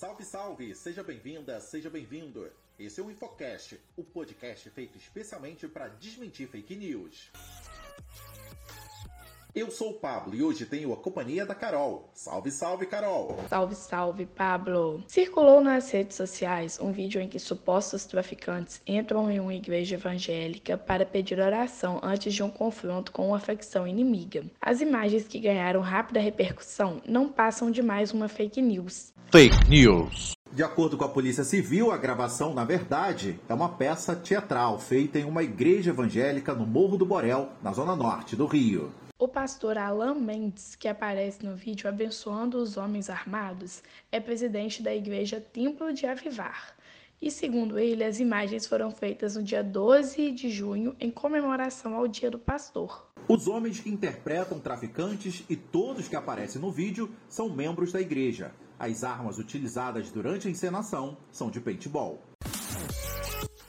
Salve, salve! Seja bem-vinda, seja bem-vindo. Esse é o Infocast, o podcast feito especialmente para desmentir fake news. Eu sou o Pablo e hoje tenho a companhia da Carol. Salve, salve, Carol! Salve, salve, Pablo! Circulou nas redes sociais um vídeo em que supostos traficantes entram em uma igreja evangélica para pedir oração antes de um confronto com uma facção inimiga. As imagens que ganharam rápida repercussão não passam de mais uma fake news. Fake news. De acordo com a Polícia Civil, a gravação, na verdade, é uma peça teatral feita em uma igreja evangélica no Morro do Borel, na zona norte do Rio. O pastor Alan Mendes, que aparece no vídeo abençoando os homens armados, é presidente da igreja Templo de Avivar. E segundo ele, as imagens foram feitas no dia 12 de junho em comemoração ao Dia do Pastor. Os homens que interpretam traficantes e todos que aparecem no vídeo são membros da igreja. As armas utilizadas durante a encenação são de paintball.